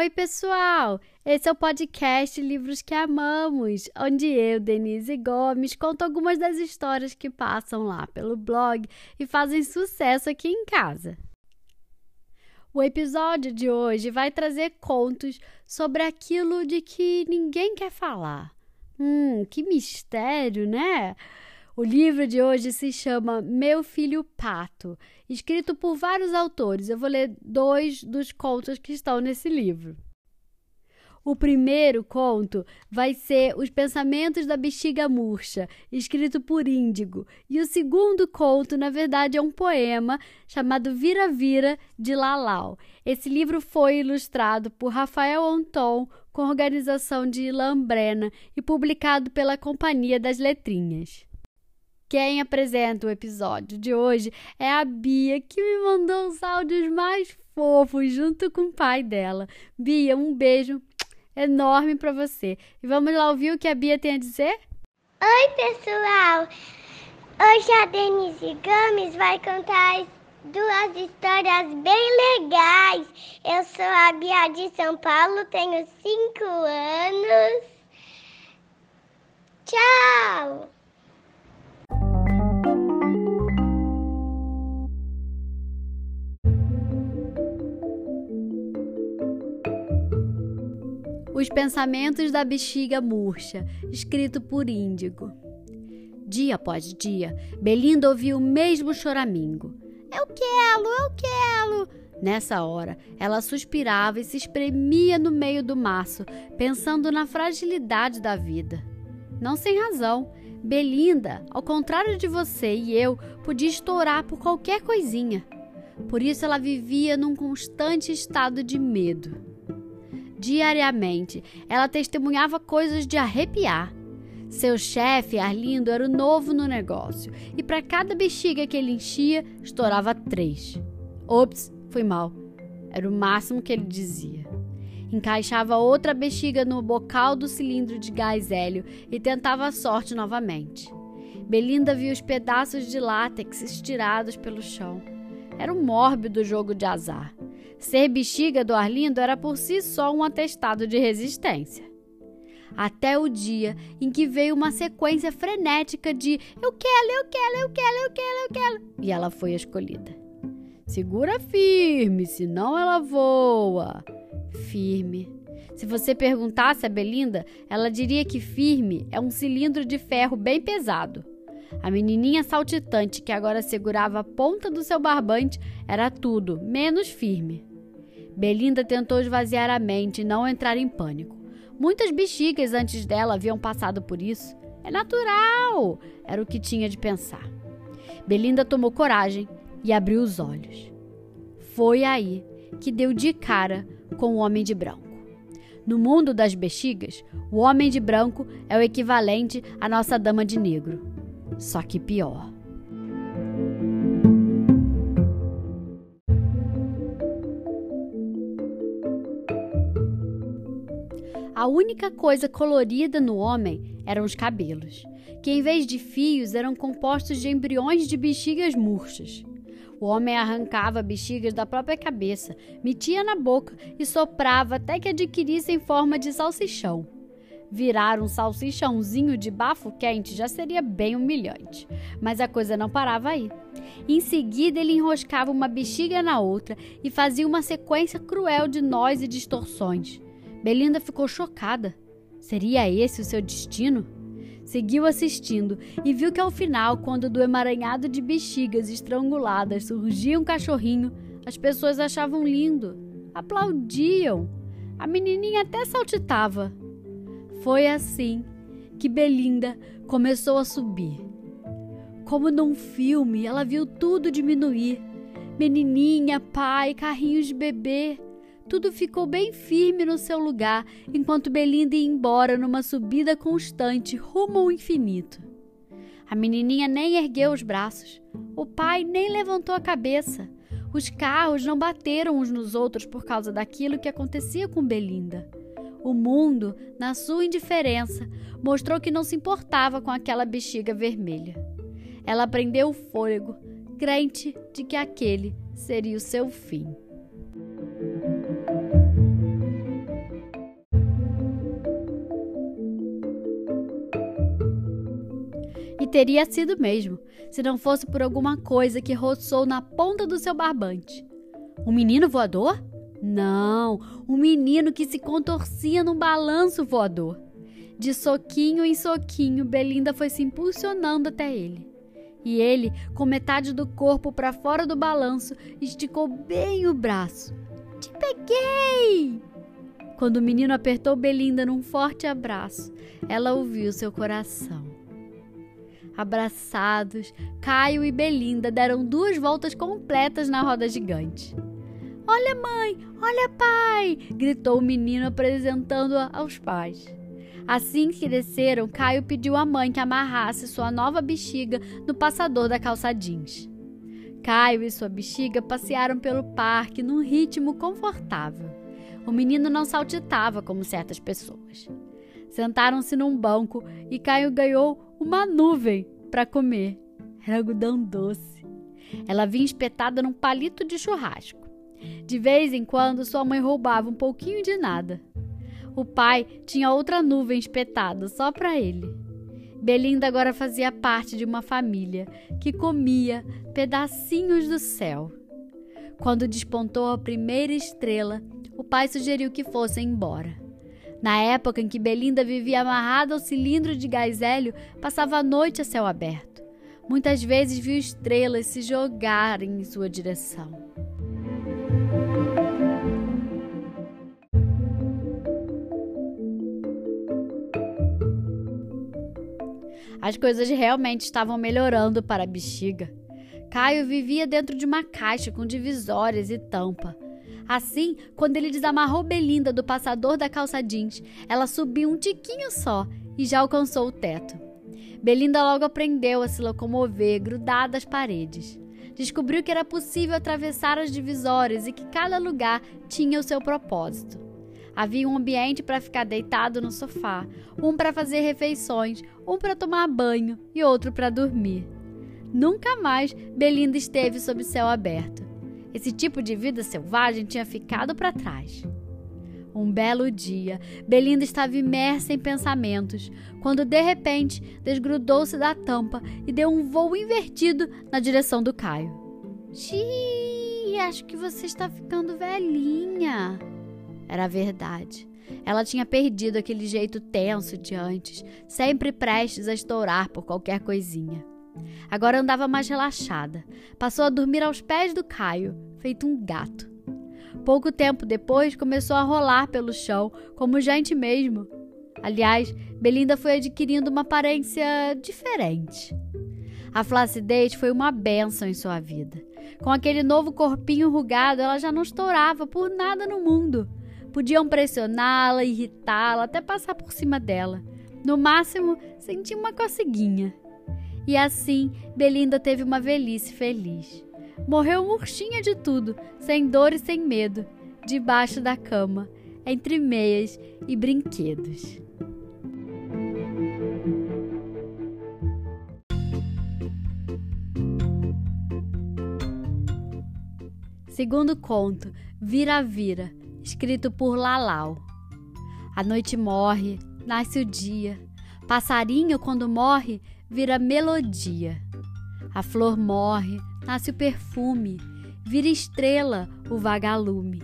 Oi, pessoal! Esse é o podcast Livros que Amamos, onde eu, Denise Gomes, conto algumas das histórias que passam lá pelo blog e fazem sucesso aqui em casa. O episódio de hoje vai trazer contos sobre aquilo de que ninguém quer falar. Hum, que mistério, né? O livro de hoje se chama Meu Filho Pato, escrito por vários autores. Eu vou ler dois dos contos que estão nesse livro. O primeiro conto vai ser Os Pensamentos da Bexiga Murcha, escrito por Índigo. E o segundo conto, na verdade, é um poema chamado Vira Vira, de Lalau. Esse livro foi ilustrado por Rafael Anton, com organização de Ilan Brena e publicado pela Companhia das Letrinhas. Quem apresenta o episódio de hoje é a Bia, que me mandou os áudios mais fofos junto com o pai dela. Bia, um beijo enorme para você. E vamos lá ouvir o que a Bia tem a dizer? Oi, pessoal! Hoje a Denise Gomes vai contar duas histórias bem legais. Eu sou a Bia de São Paulo, tenho cinco anos. Tchau! Os Pensamentos da Bexiga Murcha, escrito por Índigo. Dia após dia, Belinda ouvia o mesmo choramingo. Eu quero, eu quero. Nessa hora, ela suspirava e se espremia no meio do maço, pensando na fragilidade da vida. Não sem razão. Belinda, ao contrário de você e eu, podia estourar por qualquer coisinha. Por isso ela vivia num constante estado de medo. Diariamente, ela testemunhava coisas de arrepiar. Seu chefe, Arlindo, era o novo no negócio e para cada bexiga que ele enchia, estourava três. Ops, fui mal. Era o máximo que ele dizia. Encaixava outra bexiga no bocal do cilindro de gás hélio e tentava a sorte novamente. Belinda viu os pedaços de látex estirados pelo chão. Era um mórbido jogo de azar. Ser bexiga do Arlindo era por si só um atestado de resistência. Até o dia em que veio uma sequência frenética de eu quero, eu quero, eu quero, eu quero, eu quero. E ela foi escolhida. Segura firme, senão ela voa. Firme. Se você perguntasse a Belinda, ela diria que firme é um cilindro de ferro bem pesado. A menininha saltitante que agora segurava a ponta do seu barbante era tudo menos firme. Belinda tentou esvaziar a mente e não entrar em pânico. Muitas bexigas antes dela haviam passado por isso. É natural! Era o que tinha de pensar. Belinda tomou coragem e abriu os olhos. Foi aí que deu de cara com o homem de branco. No mundo das bexigas, o homem de branco é o equivalente à nossa dama de negro. Só que pior. A única coisa colorida no homem eram os cabelos, que em vez de fios eram compostos de embriões de bexigas murchas. O homem arrancava bexigas da própria cabeça, metia na boca e soprava até que adquirissem forma de salsichão. Virar um salsichãozinho de bafo quente já seria bem humilhante, mas a coisa não parava aí. Em seguida, ele enroscava uma bexiga na outra e fazia uma sequência cruel de nós e distorções. Belinda ficou chocada. Seria esse o seu destino? Seguiu assistindo e viu que ao final, quando do emaranhado de bexigas estranguladas surgia um cachorrinho, as pessoas achavam lindo, aplaudiam. A menininha até saltitava. Foi assim que Belinda começou a subir. Como num filme, ela viu tudo diminuir. Menininha, pai, carrinhos de bebê tudo ficou bem firme no seu lugar enquanto Belinda ia embora numa subida constante rumo ao infinito. A menininha nem ergueu os braços. O pai nem levantou a cabeça. Os carros não bateram uns nos outros por causa daquilo que acontecia com Belinda. O mundo, na sua indiferença, mostrou que não se importava com aquela bexiga vermelha. Ela prendeu o fôlego, crente de que aquele seria o seu fim. Teria sido mesmo, se não fosse por alguma coisa que roçou na ponta do seu barbante. Um menino voador? Não, um menino que se contorcia num balanço voador. De soquinho em soquinho, Belinda foi se impulsionando até ele. E ele, com metade do corpo para fora do balanço, esticou bem o braço. Te peguei! Quando o menino apertou Belinda num forte abraço, ela ouviu seu coração. Abraçados, Caio e Belinda deram duas voltas completas na roda gigante. Olha, mãe! Olha, pai! gritou o menino apresentando-a aos pais. Assim que desceram, Caio pediu à mãe que amarrasse sua nova bexiga no passador da calça jeans. Caio e sua bexiga passearam pelo parque num ritmo confortável. O menino não saltitava como certas pessoas. Sentaram-se num banco e Caio ganhou uma nuvem para comer. Era algodão doce. Ela vinha espetada num palito de churrasco. De vez em quando, sua mãe roubava um pouquinho de nada. O pai tinha outra nuvem espetada só para ele. Belinda agora fazia parte de uma família que comia pedacinhos do céu. Quando despontou a primeira estrela, o pai sugeriu que fossem embora. Na época em que Belinda vivia amarrada ao cilindro de gás hélio, passava a noite a céu aberto. Muitas vezes viu estrelas se jogarem em sua direção. As coisas realmente estavam melhorando para a bexiga. Caio vivia dentro de uma caixa com divisórias e tampa. Assim, quando ele desamarrou Belinda do passador da calça jeans, ela subiu um tiquinho só e já alcançou o teto. Belinda logo aprendeu a se locomover grudada às paredes. Descobriu que era possível atravessar as divisórias e que cada lugar tinha o seu propósito. Havia um ambiente para ficar deitado no sofá, um para fazer refeições, um para tomar banho e outro para dormir. Nunca mais Belinda esteve sob céu aberto. Esse tipo de vida selvagem tinha ficado para trás. Um belo dia, Belinda estava imersa em pensamentos, quando de repente desgrudou-se da tampa e deu um voo invertido na direção do Caio. Xiii, acho que você está ficando velhinha. Era verdade. Ela tinha perdido aquele jeito tenso de antes, sempre prestes a estourar por qualquer coisinha. Agora andava mais relaxada. Passou a dormir aos pés do Caio, feito um gato. Pouco tempo depois, começou a rolar pelo chão, como gente mesmo. Aliás, Belinda foi adquirindo uma aparência diferente. A flacidez foi uma benção em sua vida. Com aquele novo corpinho rugado, ela já não estourava por nada no mundo. Podiam pressioná-la, irritá-la, até passar por cima dela. No máximo, sentir uma coceguinha. E assim, Belinda teve uma velhice feliz. Morreu murchinha de tudo, sem dor e sem medo, debaixo da cama, entre meias e brinquedos. Segundo conto, Vira-Vira, escrito por Lalau. A noite morre, nasce o dia. Passarinho, quando morre, vira melodia. A flor morre, nasce o perfume, vira estrela o vagalume.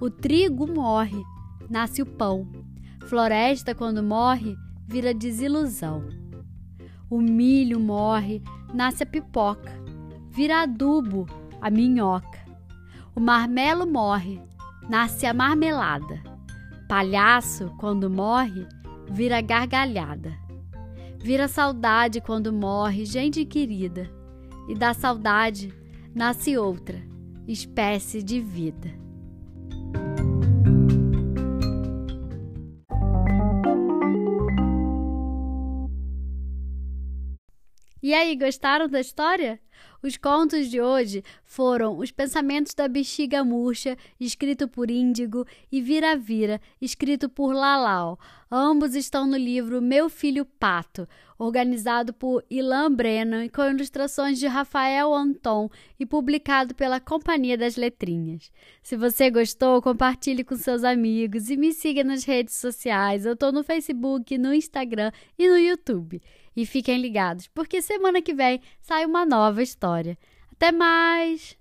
O trigo morre, nasce o pão. Floresta, quando morre, vira desilusão. O milho morre, nasce a pipoca, vira adubo a minhoca. O marmelo morre, nasce a marmelada. Palhaço, quando morre, vira gargalhada. Vira saudade quando morre gente querida. E da saudade nasce outra espécie de vida. E aí, gostaram da história? Os contos de hoje foram Os Pensamentos da Bexiga Murcha, escrito por Índigo, e Vira Vira, escrito por Lalau. Ambos estão no livro Meu Filho Pato, organizado por Ilan Brennan, com ilustrações de Rafael Anton e publicado pela Companhia das Letrinhas. Se você gostou, compartilhe com seus amigos e me siga nas redes sociais. Eu estou no Facebook, no Instagram e no YouTube. E fiquem ligados, porque semana que vem sai uma nova história. Até mais!